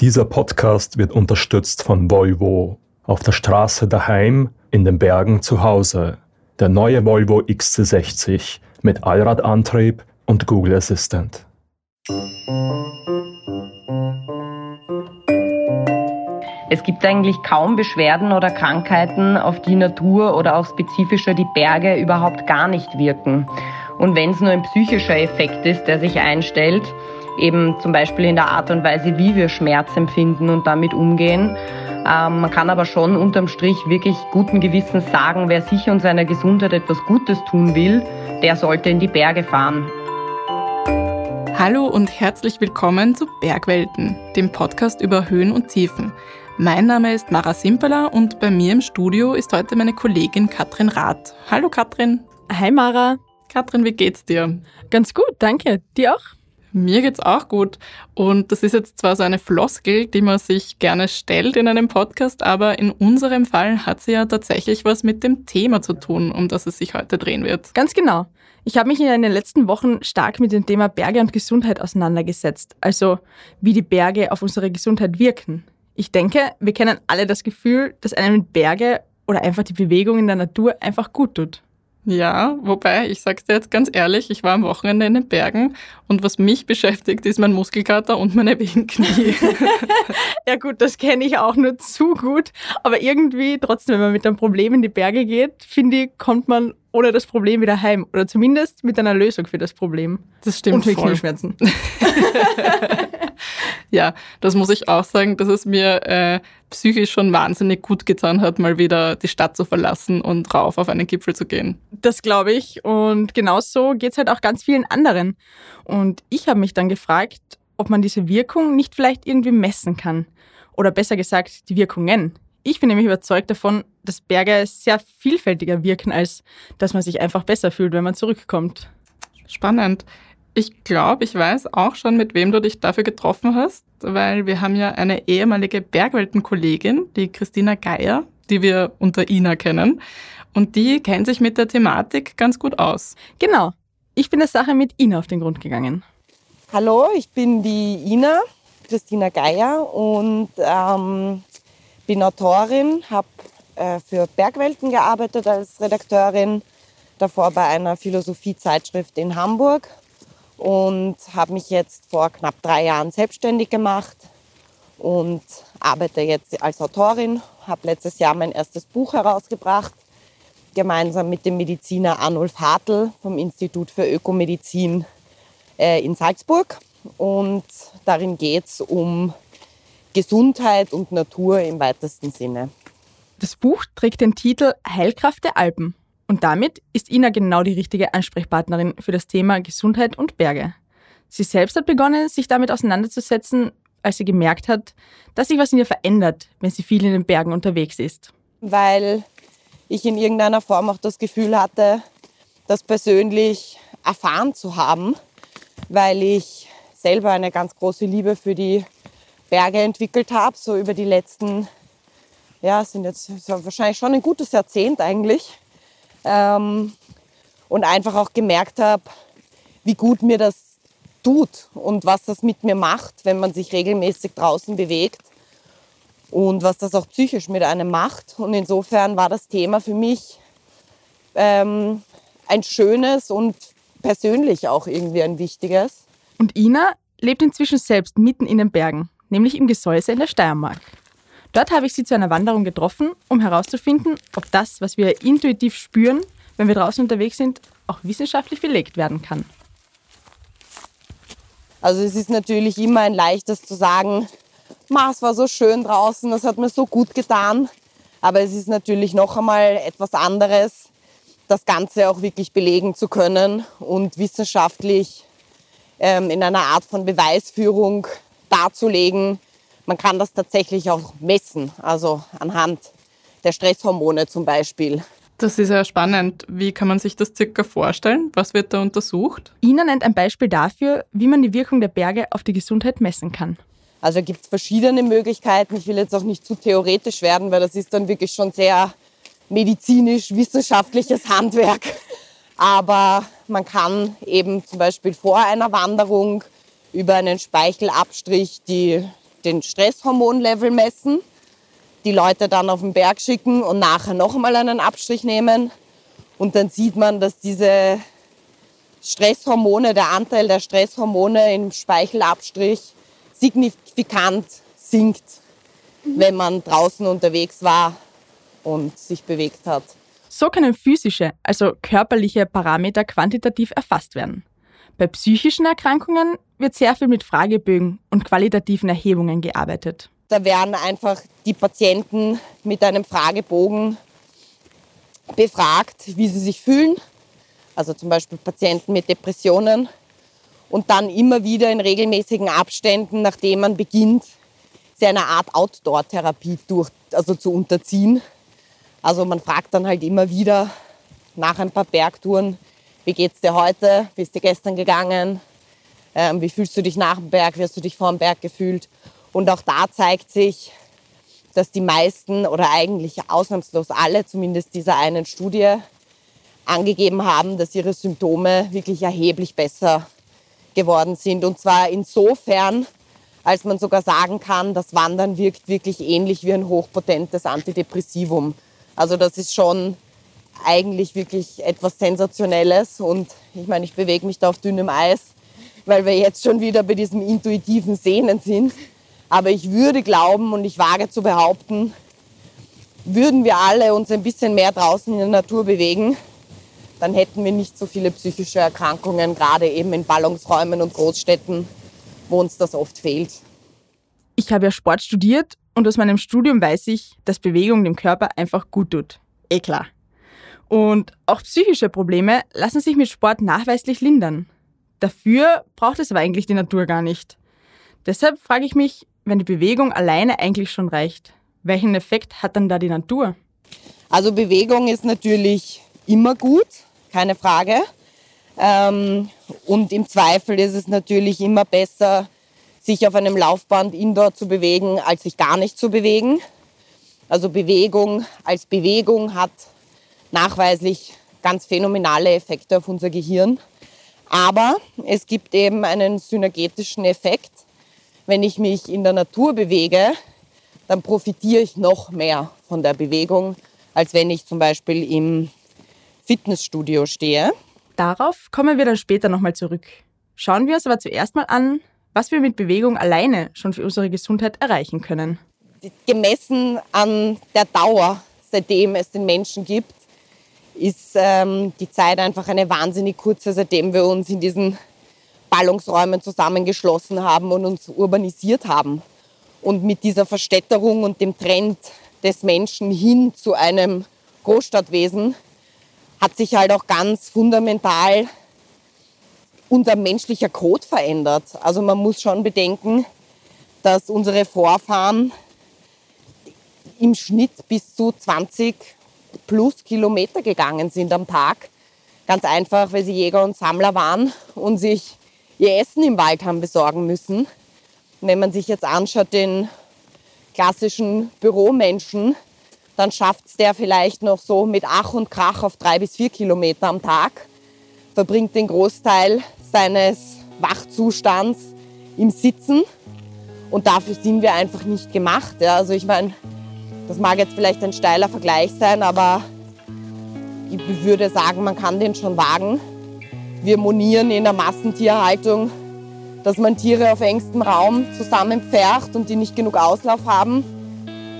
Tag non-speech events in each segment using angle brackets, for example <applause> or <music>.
Dieser Podcast wird unterstützt von Volvo. Auf der Straße daheim, in den Bergen zu Hause. Der neue Volvo XC60 mit Allradantrieb und Google Assistant. Es gibt eigentlich kaum Beschwerden oder Krankheiten, auf die Natur oder auch spezifischer die Berge überhaupt gar nicht wirken. Und wenn es nur ein psychischer Effekt ist, der sich einstellt, eben zum Beispiel in der Art und Weise, wie wir Schmerz empfinden und damit umgehen. Ähm, man kann aber schon unterm Strich wirklich guten Gewissens sagen, wer sich und seiner Gesundheit etwas Gutes tun will, der sollte in die Berge fahren. Hallo und herzlich willkommen zu Bergwelten, dem Podcast über Höhen und Tiefen. Mein Name ist Mara Simpeler und bei mir im Studio ist heute meine Kollegin Katrin Rath. Hallo Katrin. Hi Mara. Katrin, wie geht's dir? Ganz gut, danke. Dir auch? Mir geht's auch gut. Und das ist jetzt zwar so eine Floskel, die man sich gerne stellt in einem Podcast, aber in unserem Fall hat sie ja tatsächlich was mit dem Thema zu tun, um das es sich heute drehen wird. Ganz genau. Ich habe mich in den letzten Wochen stark mit dem Thema Berge und Gesundheit auseinandergesetzt. Also wie die Berge auf unsere Gesundheit wirken. Ich denke, wir kennen alle das Gefühl, dass einem Berge oder einfach die Bewegung in der Natur einfach gut tut. Ja, wobei, ich sag's dir jetzt ganz ehrlich, ich war am Wochenende in den Bergen und was mich beschäftigt, ist mein Muskelkater und meine Knie. <laughs> ja gut, das kenne ich auch nur zu gut. Aber irgendwie, trotzdem, wenn man mit einem Problem in die Berge geht, finde ich, kommt man ohne das Problem wieder heim. Oder zumindest mit einer Lösung für das Problem. Das stimmt. Und mit voll. Knieschmerzen. <laughs> ja, das muss ich auch sagen, dass es mir äh, psychisch schon wahnsinnig gut getan hat, mal wieder die Stadt zu verlassen und rauf auf einen Gipfel zu gehen. Das glaube ich. Und genauso geht es halt auch ganz vielen anderen. Und ich habe mich dann gefragt, ob man diese Wirkung nicht vielleicht irgendwie messen kann. Oder besser gesagt, die Wirkungen. Ich bin nämlich überzeugt davon, dass Berge sehr vielfältiger wirken, als dass man sich einfach besser fühlt, wenn man zurückkommt. Spannend. Ich glaube, ich weiß auch schon, mit wem du dich dafür getroffen hast, weil wir haben ja eine ehemalige Bergweltenkollegin, die Christina Geier, die wir unter Ina kennen. Und die kennt sich mit der Thematik ganz gut aus. Genau. Ich bin der Sache mit Ina auf den Grund gegangen. Hallo, ich bin die Ina, Christina Geier und ähm, bin Autorin, habe äh, für Bergwelten gearbeitet als Redakteurin, davor bei einer Philosophiezeitschrift in Hamburg und habe mich jetzt vor knapp drei Jahren selbstständig gemacht und arbeite jetzt als Autorin. Habe letztes Jahr mein erstes Buch herausgebracht, gemeinsam mit dem Mediziner Arnulf Hartl vom Institut für Ökomedizin äh, in Salzburg. Und darin geht es um Gesundheit und Natur im weitesten Sinne. Das Buch trägt den Titel Heilkraft der Alpen. Und damit ist Ina genau die richtige Ansprechpartnerin für das Thema Gesundheit und Berge. Sie selbst hat begonnen, sich damit auseinanderzusetzen, als sie gemerkt hat, dass sich was in ihr verändert, wenn sie viel in den Bergen unterwegs ist. Weil ich in irgendeiner Form auch das Gefühl hatte, das persönlich erfahren zu haben, weil ich selber eine ganz große Liebe für die Berge entwickelt habe, so über die letzten, ja, sind jetzt wahrscheinlich schon ein gutes Jahrzehnt eigentlich ähm, und einfach auch gemerkt habe, wie gut mir das tut und was das mit mir macht, wenn man sich regelmäßig draußen bewegt und was das auch psychisch mit einem macht. Und insofern war das Thema für mich ähm, ein schönes und persönlich auch irgendwie ein wichtiges. Und Ina lebt inzwischen selbst mitten in den Bergen, nämlich im Gesäuse in der Steiermark. Dort habe ich sie zu einer Wanderung getroffen, um herauszufinden, ob das, was wir intuitiv spüren, wenn wir draußen unterwegs sind, auch wissenschaftlich belegt werden kann. Also es ist natürlich immer ein leichtes zu sagen, es war so schön draußen, das hat mir so gut getan. Aber es ist natürlich noch einmal etwas anderes, das Ganze auch wirklich belegen zu können und wissenschaftlich ähm, in einer Art von Beweisführung darzulegen, man kann das tatsächlich auch messen, also anhand der Stresshormone zum Beispiel. Das ist ja spannend. Wie kann man sich das circa vorstellen? Was wird da untersucht? Ina nennt ein Beispiel dafür, wie man die Wirkung der Berge auf die Gesundheit messen kann. Also gibt es verschiedene Möglichkeiten. Ich will jetzt auch nicht zu theoretisch werden, weil das ist dann wirklich schon sehr medizinisch-wissenschaftliches Handwerk. Aber man kann eben zum Beispiel vor einer Wanderung über einen Speichelabstrich die den Stresshormonlevel messen, die Leute dann auf den Berg schicken und nachher noch einmal einen Abstrich nehmen. Und dann sieht man, dass diese Stresshormone, der Anteil der Stresshormone im Speichelabstrich signifikant sinkt, wenn man draußen unterwegs war und sich bewegt hat. So können physische, also körperliche Parameter quantitativ erfasst werden. Bei psychischen Erkrankungen wird sehr viel mit Fragebögen und qualitativen Erhebungen gearbeitet. Da werden einfach die Patienten mit einem Fragebogen befragt, wie sie sich fühlen. Also zum Beispiel Patienten mit Depressionen. Und dann immer wieder in regelmäßigen Abständen, nachdem man beginnt, sie einer Art Outdoor-Therapie durch, also zu unterziehen. Also man fragt dann halt immer wieder nach ein paar Bergtouren, wie geht's dir heute? Wie ist dir gestern gegangen? Ähm, wie fühlst du dich nach dem Berg? Wie hast du dich vor dem Berg gefühlt? Und auch da zeigt sich, dass die meisten oder eigentlich ausnahmslos alle, zumindest dieser einen Studie, angegeben haben, dass ihre Symptome wirklich erheblich besser geworden sind. Und zwar insofern, als man sogar sagen kann, das Wandern wirkt wirklich ähnlich wie ein hochpotentes Antidepressivum. Also das ist schon eigentlich wirklich etwas Sensationelles. Und ich meine, ich bewege mich da auf dünnem Eis, weil wir jetzt schon wieder bei diesem intuitiven Sehnen sind. Aber ich würde glauben und ich wage zu behaupten, würden wir alle uns ein bisschen mehr draußen in der Natur bewegen, dann hätten wir nicht so viele psychische Erkrankungen, gerade eben in Ballungsräumen und Großstädten, wo uns das oft fehlt. Ich habe ja Sport studiert und aus meinem Studium weiß ich, dass Bewegung dem Körper einfach gut tut. Eh klar. Und auch psychische Probleme lassen sich mit Sport nachweislich lindern. Dafür braucht es aber eigentlich die Natur gar nicht. Deshalb frage ich mich, wenn die Bewegung alleine eigentlich schon reicht, welchen Effekt hat dann da die Natur? Also Bewegung ist natürlich immer gut, keine Frage. Ähm, und im Zweifel ist es natürlich immer besser, sich auf einem Laufband indoor zu bewegen, als sich gar nicht zu bewegen. Also Bewegung als Bewegung hat nachweislich ganz phänomenale Effekte auf unser Gehirn. Aber es gibt eben einen synergetischen Effekt. Wenn ich mich in der Natur bewege, dann profitiere ich noch mehr von der Bewegung, als wenn ich zum Beispiel im Fitnessstudio stehe. Darauf kommen wir dann später nochmal zurück. Schauen wir uns aber zuerst mal an, was wir mit Bewegung alleine schon für unsere Gesundheit erreichen können. Gemessen an der Dauer, seitdem es den Menschen gibt, ist ähm, die Zeit einfach eine wahnsinnig kurze, seitdem wir uns in diesen Ballungsräumen zusammengeschlossen haben und uns urbanisiert haben. Und mit dieser Verstädterung und dem Trend des Menschen hin zu einem Großstadtwesen hat sich halt auch ganz fundamental unser menschlicher Code verändert. Also man muss schon bedenken, dass unsere Vorfahren im Schnitt bis zu 20 plus Kilometer gegangen sind am Tag. Ganz einfach, weil sie Jäger und Sammler waren und sich ihr Essen im Wald haben besorgen müssen. Wenn man sich jetzt anschaut, den klassischen Büromenschen, dann schafft es der vielleicht noch so mit Ach und Krach auf drei bis vier Kilometer am Tag, verbringt den Großteil seines Wachzustands im Sitzen und dafür sind wir einfach nicht gemacht. Ja. Also ich meine, das mag jetzt vielleicht ein steiler Vergleich sein, aber ich würde sagen, man kann den schon wagen. Wir monieren in der Massentierhaltung, dass man Tiere auf engstem Raum zusammenpfercht und die nicht genug Auslauf haben.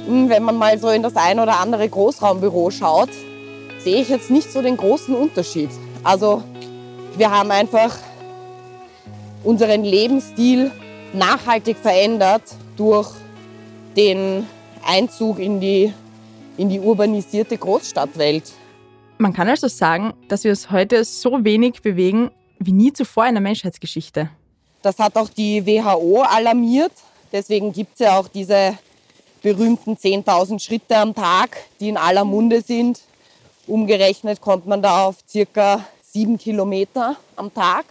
Hm, wenn man mal so in das ein oder andere Großraumbüro schaut, sehe ich jetzt nicht so den großen Unterschied. Also wir haben einfach unseren Lebensstil nachhaltig verändert durch den Einzug in die, in die urbanisierte Großstadtwelt. Man kann also sagen, dass wir uns heute so wenig bewegen wie nie zuvor in der Menschheitsgeschichte. Das hat auch die WHO alarmiert. Deswegen gibt es ja auch diese berühmten 10.000 Schritte am Tag, die in aller Munde sind. Umgerechnet kommt man da auf circa sieben Kilometer am Tag.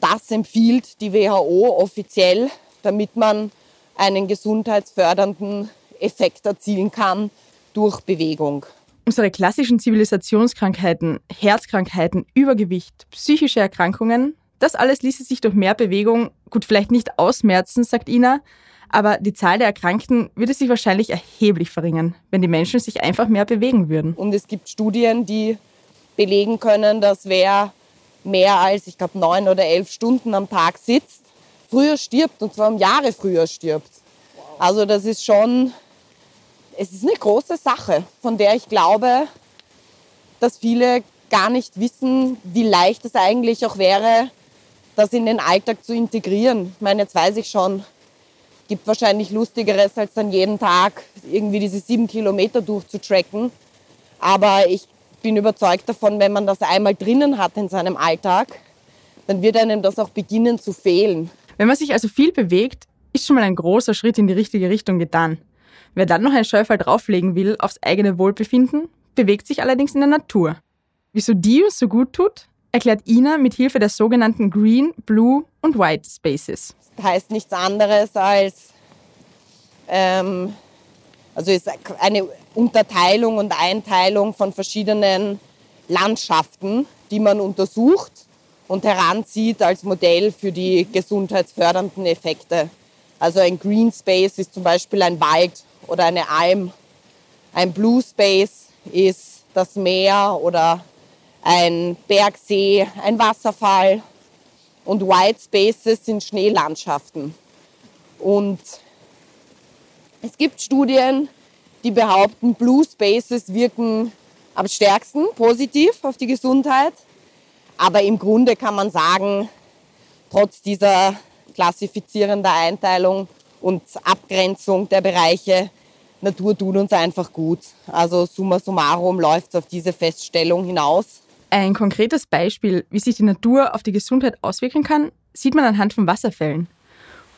Das empfiehlt die WHO offiziell, damit man einen gesundheitsfördernden Effekt erzielen kann durch Bewegung. Unsere klassischen Zivilisationskrankheiten, Herzkrankheiten, Übergewicht, psychische Erkrankungen, das alles ließe sich durch mehr Bewegung gut vielleicht nicht ausmerzen, sagt Ina, Aber die Zahl der Erkrankten würde sich wahrscheinlich erheblich verringern, wenn die Menschen sich einfach mehr bewegen würden. Und es gibt Studien, die belegen können, dass wer mehr als, ich glaube, neun oder elf Stunden am Tag sitzt, früher stirbt und zwar um Jahre früher stirbt. Also das ist schon, es ist eine große Sache, von der ich glaube, dass viele gar nicht wissen, wie leicht es eigentlich auch wäre, das in den Alltag zu integrieren. Ich meine, jetzt weiß ich schon, gibt wahrscheinlich Lustigeres, als dann jeden Tag irgendwie diese sieben Kilometer durchzutracken. Aber ich bin überzeugt davon, wenn man das einmal drinnen hat in seinem Alltag, dann wird einem das auch beginnen zu fehlen. Wenn man sich also viel bewegt, ist schon mal ein großer Schritt in die richtige Richtung getan. Wer dann noch ein Schäufel drauflegen will aufs eigene Wohlbefinden, bewegt sich allerdings in der Natur. Wieso die uns so gut tut, erklärt Ina mit Hilfe der sogenannten Green, Blue und White Spaces. Das heißt nichts anderes als, ähm, also ist eine Unterteilung und Einteilung von verschiedenen Landschaften, die man untersucht und heranzieht als Modell für die gesundheitsfördernden Effekte. Also ein Green Space ist zum Beispiel ein Wald oder eine Alm. Ein Blue Space ist das Meer oder ein Bergsee, ein Wasserfall. Und White Spaces sind Schneelandschaften. Und es gibt Studien, die behaupten, Blue Spaces wirken am stärksten positiv auf die Gesundheit. Aber im Grunde kann man sagen, trotz dieser klassifizierenden Einteilung und Abgrenzung der Bereiche, Natur tut uns einfach gut. Also summa summarum läuft es auf diese Feststellung hinaus. Ein konkretes Beispiel, wie sich die Natur auf die Gesundheit auswirken kann, sieht man anhand von Wasserfällen.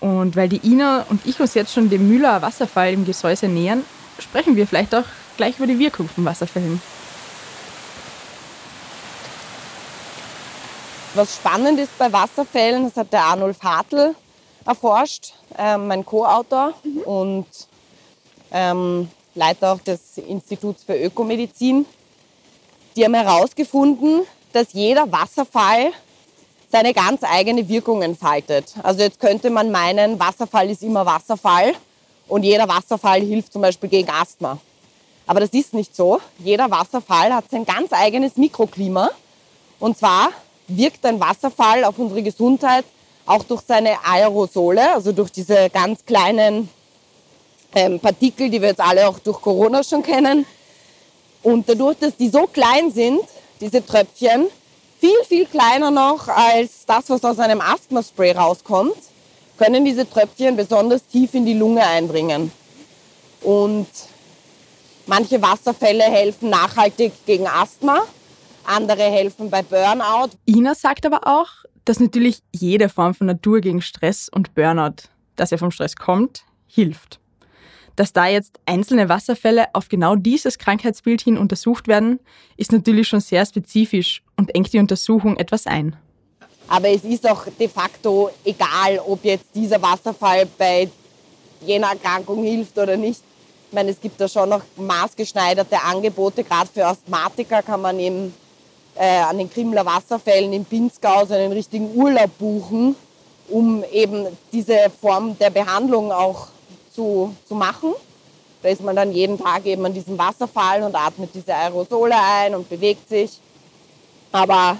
Und weil die Ina und ich uns jetzt schon dem Mühler Wasserfall im Gesäuse nähern, sprechen wir vielleicht auch gleich über die Wirkung von Wasserfällen. Was spannend ist bei Wasserfällen, das hat der Arnulf Hartl erforscht, äh, mein Co-Autor mhm. und ähm, Leiter auch des Instituts für Ökomedizin. Die haben herausgefunden, dass jeder Wasserfall seine ganz eigene Wirkung entfaltet. Also jetzt könnte man meinen, Wasserfall ist immer Wasserfall und jeder Wasserfall hilft zum Beispiel gegen Asthma. Aber das ist nicht so. Jeder Wasserfall hat sein ganz eigenes Mikroklima. Und zwar wirkt ein Wasserfall auf unsere Gesundheit auch durch seine Aerosole, also durch diese ganz kleinen ähm, Partikel, die wir jetzt alle auch durch Corona schon kennen. Und dadurch, dass die so klein sind, diese Tröpfchen, viel, viel kleiner noch als das, was aus einem Asthmaspray rauskommt, können diese Tröpfchen besonders tief in die Lunge eindringen. Und manche Wasserfälle helfen nachhaltig gegen Asthma, andere helfen bei Burnout. Ina sagt aber auch, dass natürlich jede Form von Natur gegen Stress und Burnout, dass er vom Stress kommt, hilft. Dass da jetzt einzelne Wasserfälle auf genau dieses Krankheitsbild hin untersucht werden, ist natürlich schon sehr spezifisch und engt die Untersuchung etwas ein. Aber es ist auch de facto egal, ob jetzt dieser Wasserfall bei jener Erkrankung hilft oder nicht. Ich meine, es gibt da schon noch maßgeschneiderte Angebote. Gerade für Asthmatiker kann man eben äh, an den Krimler Wasserfällen im Pinzgau so einen richtigen Urlaub buchen, um eben diese Form der Behandlung auch zu, zu machen. Da ist man dann jeden Tag eben an diesem Wasserfall und atmet diese Aerosole ein und bewegt sich. Aber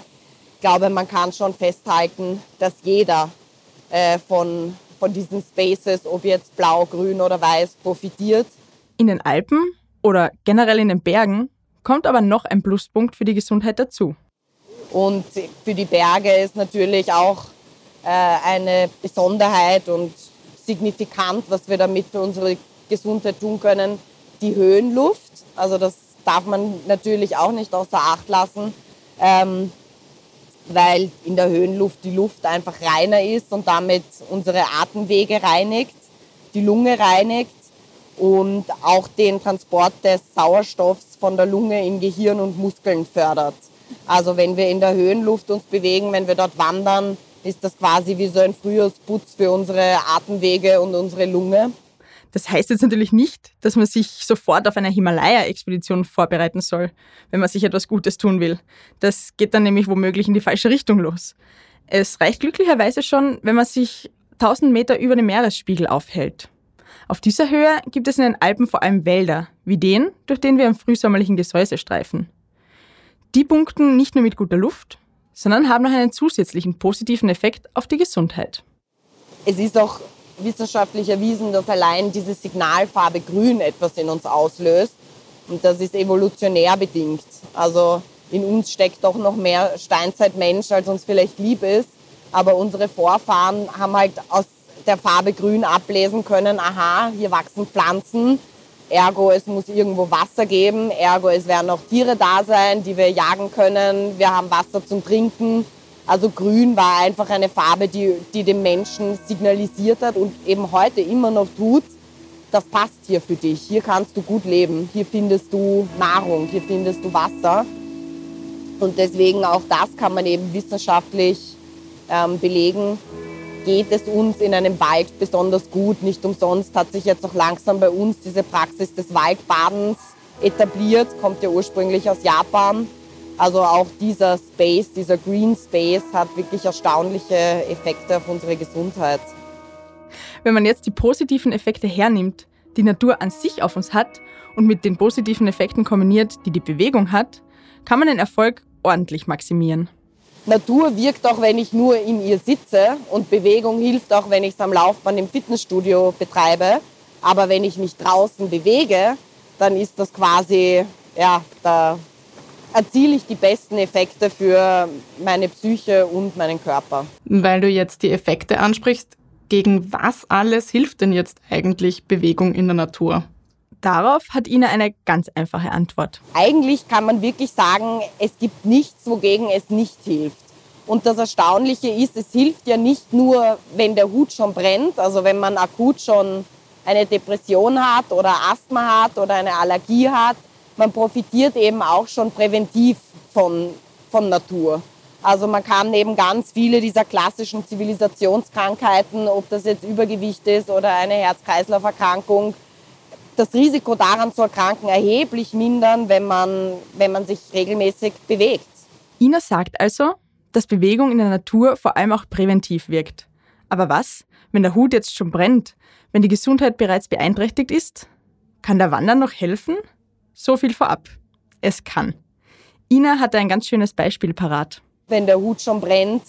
ich glaube, man kann schon festhalten, dass jeder äh, von, von diesen Spaces, ob jetzt blau, grün oder weiß, profitiert. In den Alpen oder generell in den Bergen kommt aber noch ein Pluspunkt für die Gesundheit dazu. Und für die Berge ist natürlich auch äh, eine Besonderheit und signifikant, was wir damit für unsere Gesundheit tun können, die Höhenluft. Also das darf man natürlich auch nicht außer Acht lassen, ähm, weil in der Höhenluft die Luft einfach reiner ist und damit unsere Atemwege reinigt, die Lunge reinigt und auch den Transport des Sauerstoffs von der Lunge in Gehirn und Muskeln fördert. Also wenn wir in der Höhenluft uns bewegen, wenn wir dort wandern, ist das quasi wie so ein Frühjahrsputz für unsere Atemwege und unsere Lunge. Das heißt jetzt natürlich nicht, dass man sich sofort auf eine Himalaya-Expedition vorbereiten soll, wenn man sich etwas Gutes tun will. Das geht dann nämlich womöglich in die falsche Richtung los. Es reicht glücklicherweise schon, wenn man sich 1000 Meter über dem Meeresspiegel aufhält. Auf dieser Höhe gibt es in den Alpen vor allem Wälder, wie den, durch den wir im frühsommerlichen Gesäuse streifen. Die punkten nicht nur mit guter Luft, sondern haben noch einen zusätzlichen positiven Effekt auf die Gesundheit. Es ist auch wissenschaftlich erwiesen, dass allein diese Signalfarbe Grün etwas in uns auslöst. Und das ist evolutionär bedingt. Also in uns steckt doch noch mehr Steinzeitmensch, als uns vielleicht lieb ist. Aber unsere Vorfahren haben halt aus der Farbe Grün ablesen können, aha, hier wachsen Pflanzen, ergo es muss irgendwo Wasser geben, ergo es werden auch Tiere da sein, die wir jagen können, wir haben Wasser zum Trinken. Also grün war einfach eine Farbe, die, die dem Menschen signalisiert hat und eben heute immer noch tut, das passt hier für dich, hier kannst du gut leben, hier findest du Nahrung, hier findest du Wasser. Und deswegen auch das kann man eben wissenschaftlich ähm, belegen, geht es uns in einem Wald besonders gut. Nicht umsonst hat sich jetzt auch langsam bei uns diese Praxis des Waldbadens etabliert, kommt ja ursprünglich aus Japan. Also auch dieser Space, dieser Green Space hat wirklich erstaunliche Effekte auf unsere Gesundheit. Wenn man jetzt die positiven Effekte hernimmt, die Natur an sich auf uns hat und mit den positiven Effekten kombiniert, die die Bewegung hat, kann man den Erfolg ordentlich maximieren. Natur wirkt auch, wenn ich nur in ihr sitze und Bewegung hilft auch, wenn ich es am Laufband im Fitnessstudio betreibe. Aber wenn ich mich draußen bewege, dann ist das quasi, ja, da erziele ich die besten Effekte für meine Psyche und meinen Körper. Weil du jetzt die Effekte ansprichst, gegen was alles hilft denn jetzt eigentlich Bewegung in der Natur? Darauf hat Ina eine ganz einfache Antwort. Eigentlich kann man wirklich sagen, es gibt nichts, wogegen es nicht hilft. Und das Erstaunliche ist, es hilft ja nicht nur, wenn der Hut schon brennt, also wenn man akut schon eine Depression hat oder Asthma hat oder eine Allergie hat. Man profitiert eben auch schon präventiv von, von Natur. Also man kann eben ganz viele dieser klassischen Zivilisationskrankheiten, ob das jetzt Übergewicht ist oder eine Herz-Kreislauf-Erkrankung, das Risiko daran zu erkranken erheblich mindern, wenn man, wenn man sich regelmäßig bewegt. Ina sagt also, dass Bewegung in der Natur vor allem auch präventiv wirkt. Aber was, wenn der Hut jetzt schon brennt, wenn die Gesundheit bereits beeinträchtigt ist? Kann der Wandern noch helfen? So viel vorab. Es kann. Ina hatte ein ganz schönes Beispiel parat. Wenn der Hut schon brennt,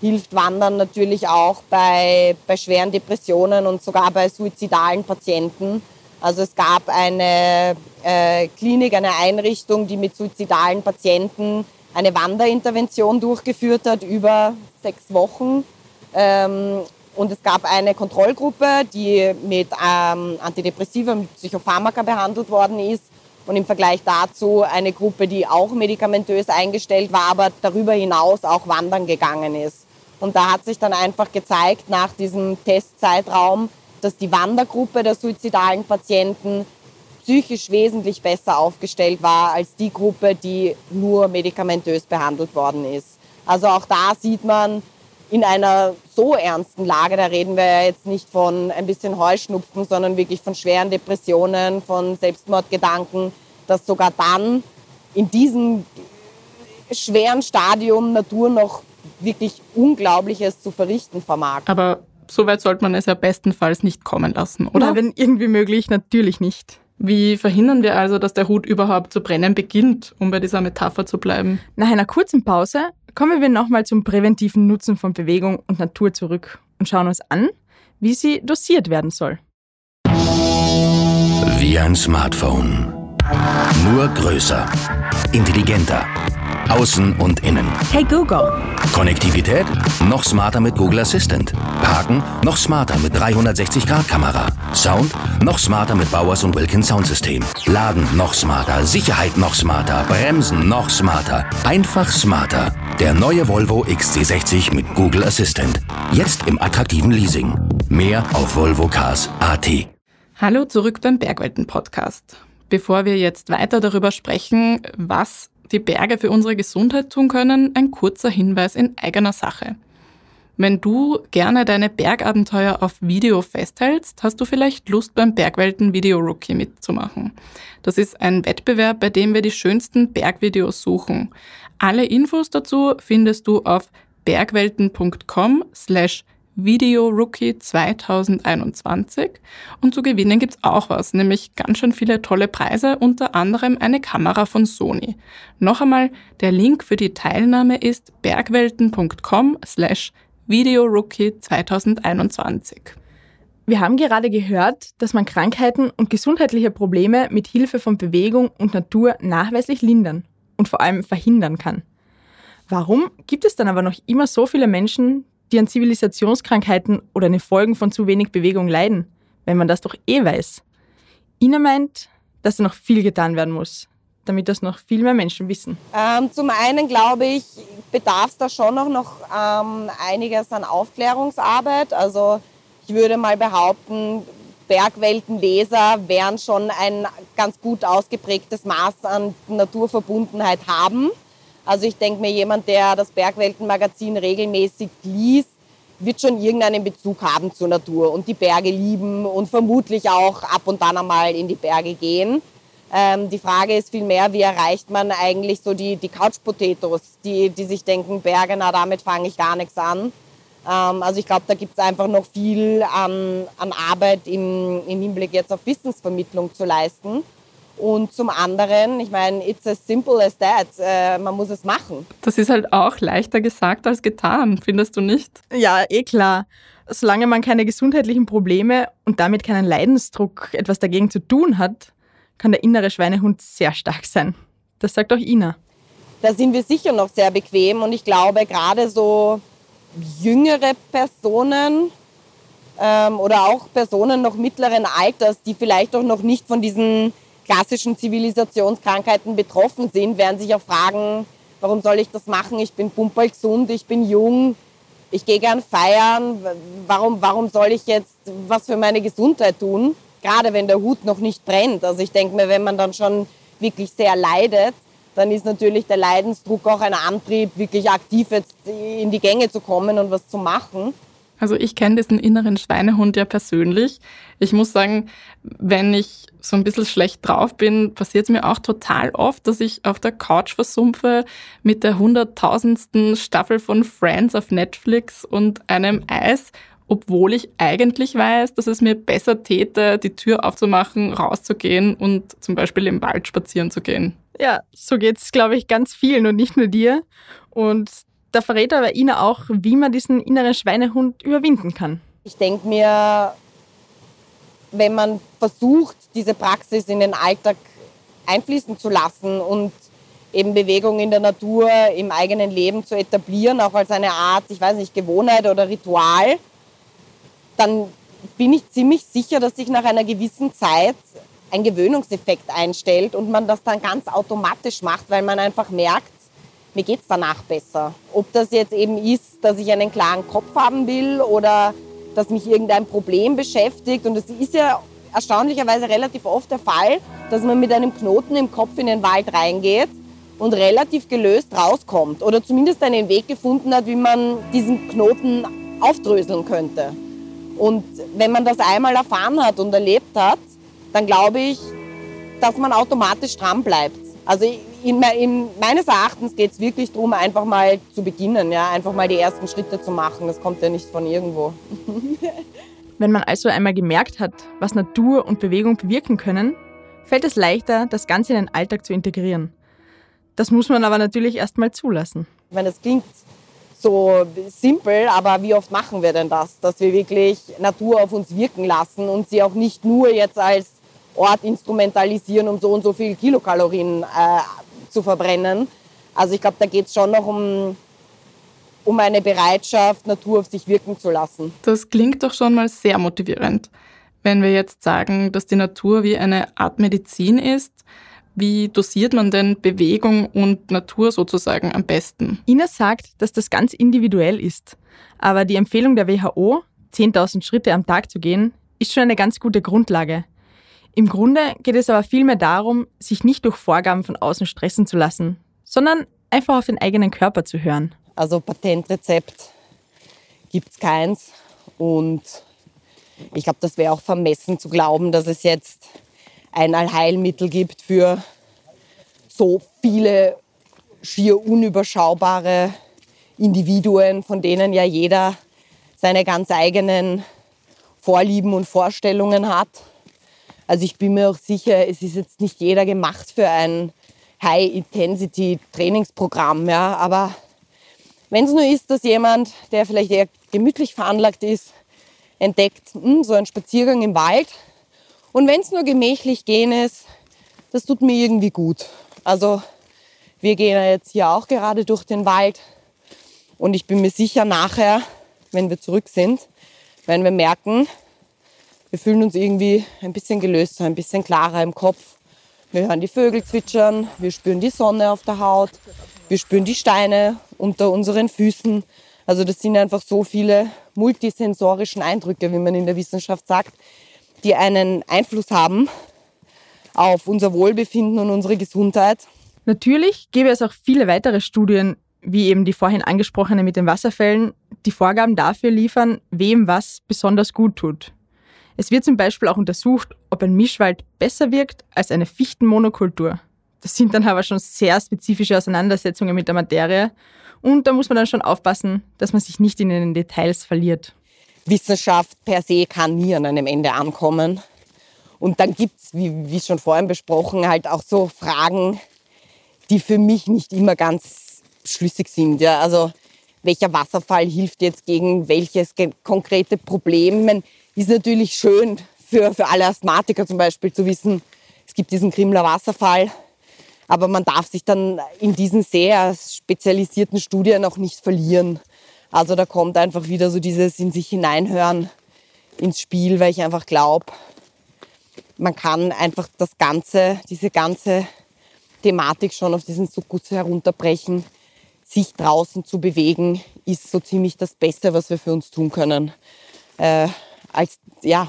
hilft Wandern natürlich auch bei, bei schweren Depressionen und sogar bei suizidalen Patienten. Also es gab eine äh, Klinik, eine Einrichtung, die mit suizidalen Patienten eine Wanderintervention durchgeführt hat über sechs Wochen. Ähm, und es gab eine Kontrollgruppe, die mit ähm, Antidepressiva, mit Psychopharmaka behandelt worden ist. Und im Vergleich dazu eine Gruppe, die auch medikamentös eingestellt war, aber darüber hinaus auch wandern gegangen ist. Und da hat sich dann einfach gezeigt, nach diesem Testzeitraum, dass die Wandergruppe der suizidalen Patienten psychisch wesentlich besser aufgestellt war als die Gruppe, die nur medikamentös behandelt worden ist. Also auch da sieht man in einer so ernsten Lage, da reden wir ja jetzt nicht von ein bisschen Heuschnupfen, sondern wirklich von schweren Depressionen, von Selbstmordgedanken, dass sogar dann in diesem schweren Stadium Natur noch wirklich Unglaubliches zu verrichten vermag. Aber so weit sollte man es ja bestenfalls nicht kommen lassen, oder? Na, wenn irgendwie möglich, natürlich nicht. Wie verhindern wir also, dass der Hut überhaupt zu brennen beginnt, um bei dieser Metapher zu bleiben? Nach einer kurzen Pause kommen wir nochmal zum präventiven Nutzen von Bewegung und Natur zurück und schauen uns an, wie sie dosiert werden soll. Wie ein Smartphone. Nur größer, intelligenter Außen und innen. Hey Google. Konnektivität? Noch smarter mit Google Assistant. Parken? Noch smarter mit 360-Grad-Kamera. Sound? Noch smarter mit Bowers und Wilkins Soundsystem. Laden? Noch smarter. Sicherheit? Noch smarter. Bremsen? Noch smarter. Einfach smarter. Der neue Volvo XC60 mit Google Assistant. Jetzt im attraktiven Leasing. Mehr auf volvocars.at. Hallo zurück beim Bergwelten-Podcast. Bevor wir jetzt weiter darüber sprechen, was die Berge für unsere Gesundheit tun können, ein kurzer Hinweis in eigener Sache. Wenn du gerne deine Bergabenteuer auf Video festhältst, hast du vielleicht Lust beim Bergwelten Video Rookie mitzumachen. Das ist ein Wettbewerb, bei dem wir die schönsten Bergvideos suchen. Alle Infos dazu findest du auf bergwelten.com slash Video Rookie 2021. Und zu gewinnen gibt's auch was, nämlich ganz schön viele tolle Preise, unter anderem eine Kamera von Sony. Noch einmal, der Link für die Teilnahme ist bergwelten.com slash Video Rookie 2021. Wir haben gerade gehört, dass man Krankheiten und gesundheitliche Probleme mit Hilfe von Bewegung und Natur nachweislich lindern und vor allem verhindern kann. Warum gibt es dann aber noch immer so viele Menschen, die an Zivilisationskrankheiten oder den Folgen von zu wenig Bewegung leiden, wenn man das doch eh weiß? Ina meint, dass da noch viel getan werden muss, damit das noch viel mehr Menschen wissen. Ähm, zum einen glaube ich, bedarf es da schon noch, noch ähm, einiges an Aufklärungsarbeit. Also ich würde mal behaupten, Bergweltenleser werden schon ein ganz gut ausgeprägtes Maß an Naturverbundenheit haben. Also ich denke mir, jemand, der das Bergweltenmagazin regelmäßig liest, wird schon irgendeinen Bezug haben zur Natur und die Berge lieben und vermutlich auch ab und an einmal in die Berge gehen. Ähm, die Frage ist vielmehr, wie erreicht man eigentlich so die, die Couch-Potatoes, die, die sich denken, Berge, na damit fange ich gar nichts an. Ähm, also ich glaube, da gibt es einfach noch viel an, an Arbeit im, im Hinblick jetzt auf Wissensvermittlung zu leisten. Und zum anderen, ich meine, it's as simple as that. Äh, man muss es machen. Das ist halt auch leichter gesagt als getan, findest du nicht? Ja, eh klar. Solange man keine gesundheitlichen Probleme und damit keinen Leidensdruck etwas dagegen zu tun hat, kann der innere Schweinehund sehr stark sein. Das sagt auch Ina. Da sind wir sicher noch sehr bequem und ich glaube, gerade so jüngere Personen ähm, oder auch Personen noch mittleren Alters, die vielleicht auch noch nicht von diesen klassischen Zivilisationskrankheiten betroffen sind, werden sich auch fragen, warum soll ich das machen? Ich bin pumperl gesund, ich bin jung, ich gehe gern feiern. Warum, warum soll ich jetzt was für meine Gesundheit tun? Gerade wenn der Hut noch nicht brennt. Also ich denke mir, wenn man dann schon wirklich sehr leidet, dann ist natürlich der Leidensdruck auch ein Antrieb, wirklich aktiv jetzt in die Gänge zu kommen und was zu machen. Also ich kenne diesen inneren Schweinehund ja persönlich. Ich muss sagen, wenn ich so ein bisschen schlecht drauf bin, passiert es mir auch total oft, dass ich auf der Couch versumpfe mit der hunderttausendsten Staffel von Friends auf Netflix und einem Eis, obwohl ich eigentlich weiß, dass es mir besser täte, die Tür aufzumachen, rauszugehen und zum Beispiel im Wald spazieren zu gehen. Ja, so geht es, glaube ich, ganz vielen und nicht nur dir. Und da verrät aber Ina auch, wie man diesen inneren Schweinehund überwinden kann. Ich denke mir, wenn man versucht, diese Praxis in den Alltag einfließen zu lassen und eben Bewegung in der Natur im eigenen Leben zu etablieren, auch als eine Art, ich weiß nicht, Gewohnheit oder Ritual, dann bin ich ziemlich sicher, dass sich nach einer gewissen Zeit ein Gewöhnungseffekt einstellt und man das dann ganz automatisch macht, weil man einfach merkt, mir geht es danach besser. Ob das jetzt eben ist, dass ich einen klaren Kopf haben will oder dass mich irgendein Problem beschäftigt. Und es ist ja erstaunlicherweise relativ oft der Fall, dass man mit einem Knoten im Kopf in den Wald reingeht und relativ gelöst rauskommt oder zumindest einen Weg gefunden hat, wie man diesen Knoten aufdröseln könnte. Und wenn man das einmal erfahren hat und erlebt hat, dann glaube ich, dass man automatisch dran bleibt. Also in, in, meines Erachtens geht es wirklich darum, einfach mal zu beginnen, ja, einfach mal die ersten Schritte zu machen. Das kommt ja nicht von irgendwo. <laughs> Wenn man also einmal gemerkt hat, was Natur und Bewegung bewirken können, fällt es leichter, das Ganze in den Alltag zu integrieren. Das muss man aber natürlich erst mal zulassen. Ich meine, das klingt so simpel, aber wie oft machen wir denn das, dass wir wirklich Natur auf uns wirken lassen und sie auch nicht nur jetzt als Ort instrumentalisieren, um so und so viel Kilokalorien äh, zu verbrennen. Also ich glaube, da geht es schon noch um, um eine Bereitschaft, Natur auf sich wirken zu lassen. Das klingt doch schon mal sehr motivierend. Wenn wir jetzt sagen, dass die Natur wie eine Art Medizin ist, wie dosiert man denn Bewegung und Natur sozusagen am besten? Ina sagt, dass das ganz individuell ist. Aber die Empfehlung der WHO, 10.000 Schritte am Tag zu gehen, ist schon eine ganz gute Grundlage. Im Grunde geht es aber vielmehr darum, sich nicht durch Vorgaben von außen stressen zu lassen, sondern einfach auf den eigenen Körper zu hören. Also Patentrezept gibt es keins. Und ich glaube, das wäre auch vermessen zu glauben, dass es jetzt ein Allheilmittel gibt für so viele schier unüberschaubare Individuen, von denen ja jeder seine ganz eigenen Vorlieben und Vorstellungen hat. Also ich bin mir auch sicher, es ist jetzt nicht jeder gemacht für ein High-Intensity-Trainingsprogramm, ja, aber wenn es nur ist, dass jemand, der vielleicht eher gemütlich veranlagt ist, entdeckt, mh, hm, so ein Spaziergang im Wald. Und wenn es nur gemächlich gehen ist, das tut mir irgendwie gut. Also wir gehen jetzt hier auch gerade durch den Wald und ich bin mir sicher, nachher, wenn wir zurück sind, werden wir merken, wir fühlen uns irgendwie ein bisschen gelöster, ein bisschen klarer im Kopf. Wir hören die Vögel zwitschern, wir spüren die Sonne auf der Haut, wir spüren die Steine unter unseren Füßen. Also das sind einfach so viele multisensorischen Eindrücke, wie man in der Wissenschaft sagt, die einen Einfluss haben auf unser Wohlbefinden und unsere Gesundheit. Natürlich gäbe es auch viele weitere Studien, wie eben die vorhin angesprochene mit den Wasserfällen, die Vorgaben dafür liefern, wem was besonders gut tut. Es wird zum Beispiel auch untersucht, ob ein Mischwald besser wirkt als eine Fichtenmonokultur. Das sind dann aber schon sehr spezifische Auseinandersetzungen mit der Materie und da muss man dann schon aufpassen, dass man sich nicht in den Details verliert. Wissenschaft per se kann nie an einem Ende ankommen. Und dann gibt es, wie, wie schon vorhin besprochen, halt auch so Fragen, die für mich nicht immer ganz schlüssig sind. Ja? Also welcher Wasserfall hilft jetzt gegen welches konkrete Problem? Ich meine, ist natürlich schön für, für alle Asthmatiker zum Beispiel zu wissen, es gibt diesen Krimler Wasserfall, aber man darf sich dann in diesen sehr spezialisierten Studien auch nicht verlieren. Also da kommt einfach wieder so dieses in sich hineinhören ins Spiel, weil ich einfach glaube, man kann einfach das Ganze, diese ganze Thematik schon auf diesen Sukutsu herunterbrechen. Sich draußen zu bewegen, ist so ziemlich das Beste, was wir für uns tun können. Äh, als ja,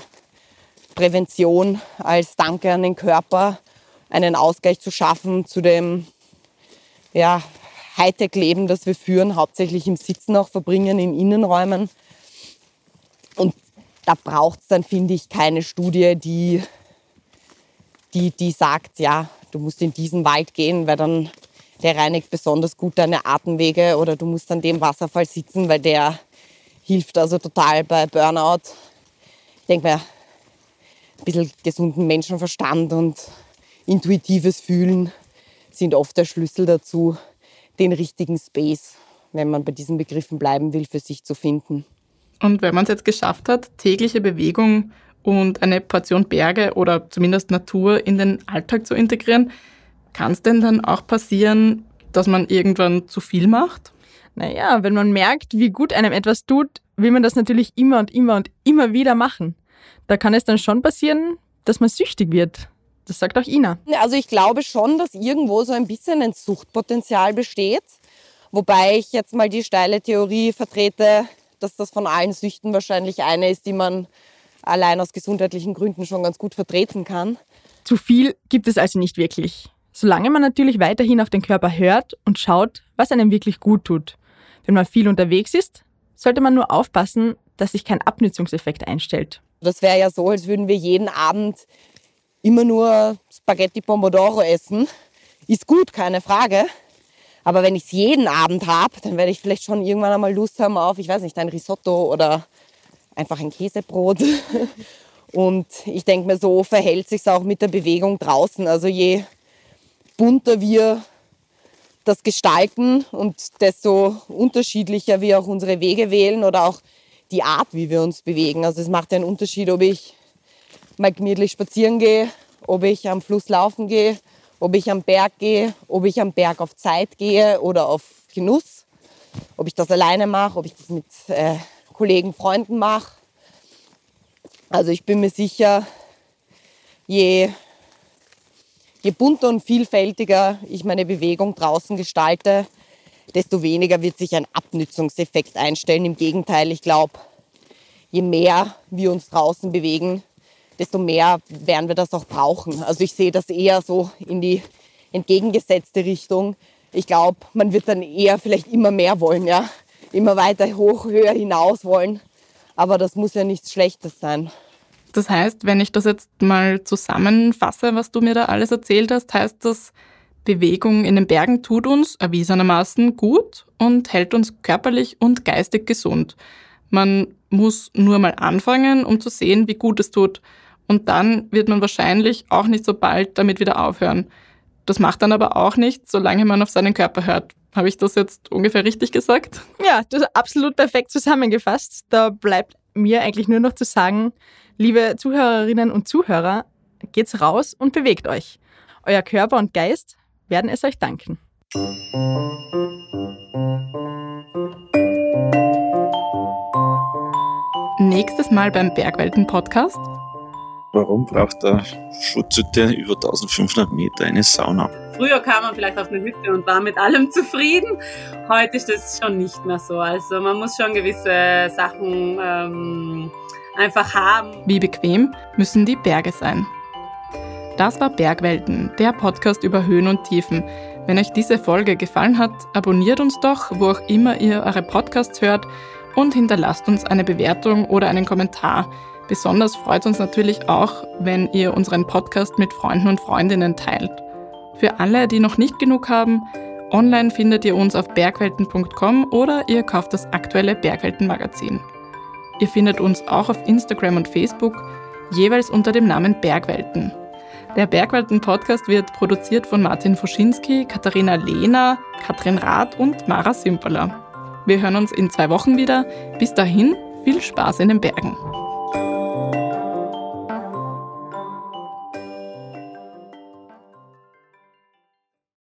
Prävention, als Danke an den Körper, einen Ausgleich zu schaffen zu dem ja, Hightech-Leben, das wir führen, hauptsächlich im Sitzen auch verbringen, in Innenräumen. Und da braucht es dann, finde ich, keine Studie, die, die, die sagt, ja, du musst in diesen Wald gehen, weil dann der reinigt besonders gut deine Atemwege oder du musst an dem Wasserfall sitzen, weil der hilft also total bei Burnout. Ich denke mir, ein bisschen gesunden Menschenverstand und intuitives Fühlen sind oft der Schlüssel dazu, den richtigen Space, wenn man bei diesen Begriffen bleiben will, für sich zu finden. Und wenn man es jetzt geschafft hat, tägliche Bewegung und eine Portion Berge oder zumindest Natur in den Alltag zu integrieren. Kann es denn dann auch passieren, dass man irgendwann zu viel macht? Naja, wenn man merkt, wie gut einem etwas tut, will man das natürlich immer und immer und immer wieder machen. Da kann es dann schon passieren, dass man süchtig wird. Das sagt auch Ina. Also ich glaube schon, dass irgendwo so ein bisschen ein Suchtpotenzial besteht. Wobei ich jetzt mal die steile Theorie vertrete, dass das von allen Süchten wahrscheinlich eine ist, die man allein aus gesundheitlichen Gründen schon ganz gut vertreten kann. Zu viel gibt es also nicht wirklich. Solange man natürlich weiterhin auf den Körper hört und schaut, was einem wirklich gut tut. Wenn man viel unterwegs ist, sollte man nur aufpassen, dass sich kein Abnützungseffekt einstellt. Das wäre ja so, als würden wir jeden Abend immer nur Spaghetti Pomodoro essen. Ist gut, keine Frage. Aber wenn ich es jeden Abend habe, dann werde ich vielleicht schon irgendwann einmal Lust haben auf, ich weiß nicht, ein Risotto oder einfach ein Käsebrot. <laughs> Und ich denke mir, so verhält sich auch mit der Bewegung draußen. Also je bunter wir das gestalten und desto unterschiedlicher wir auch unsere Wege wählen oder auch die Art, wie wir uns bewegen. Also es macht einen Unterschied, ob ich mal gemütlich spazieren gehe, ob ich am Fluss laufen gehe, ob ich am Berg gehe, ob ich am Berg auf Zeit gehe oder auf Genuss, ob ich das alleine mache, ob ich das mit äh, Kollegen, Freunden mache. Also ich bin mir sicher, je, je bunter und vielfältiger ich meine Bewegung draußen gestalte, desto weniger wird sich ein Abnützungseffekt einstellen. Im Gegenteil, ich glaube, je mehr wir uns draußen bewegen, desto mehr werden wir das auch brauchen. Also ich sehe das eher so in die entgegengesetzte Richtung. Ich glaube, man wird dann eher vielleicht immer mehr wollen, ja immer weiter hoch, höher hinaus wollen. Aber das muss ja nichts Schlechtes sein. Das heißt, wenn ich das jetzt mal zusammenfasse, was du mir da alles erzählt hast, heißt das, Bewegung in den Bergen tut uns erwiesenermaßen gut und hält uns körperlich und geistig gesund. Man muss nur mal anfangen, um zu sehen, wie gut es tut. Und dann wird man wahrscheinlich auch nicht so bald damit wieder aufhören. Das macht dann aber auch nichts, solange man auf seinen Körper hört. Habe ich das jetzt ungefähr richtig gesagt? Ja, das ist absolut perfekt zusammengefasst. Da bleibt mir eigentlich nur noch zu sagen, liebe Zuhörerinnen und Zuhörer, geht's raus und bewegt euch. Euer Körper und Geist werden es euch danken. Nächstes Mal beim Bergwelten-Podcast Warum braucht der Schutzhütte über 1500 Meter eine Sauna? Früher kam man vielleicht auf eine Hütte und war mit allem zufrieden. Heute ist das schon nicht mehr so. Also man muss schon gewisse Sachen ähm, einfach haben. Wie bequem müssen die Berge sein? Das war Bergwelten, der Podcast über Höhen und Tiefen. Wenn euch diese Folge gefallen hat, abonniert uns doch, wo auch immer ihr eure Podcasts hört und hinterlasst uns eine Bewertung oder einen Kommentar. Besonders freut uns natürlich auch, wenn ihr unseren Podcast mit Freunden und Freundinnen teilt. Für alle, die noch nicht genug haben, online findet ihr uns auf bergwelten.com oder ihr kauft das aktuelle Bergwelten-Magazin. Ihr findet uns auch auf Instagram und Facebook, jeweils unter dem Namen Bergwelten. Der Bergwelten-Podcast wird produziert von Martin Foschinski, Katharina Lehner, Katrin Rath und Mara Simperler. Wir hören uns in zwei Wochen wieder. Bis dahin, viel Spaß in den Bergen.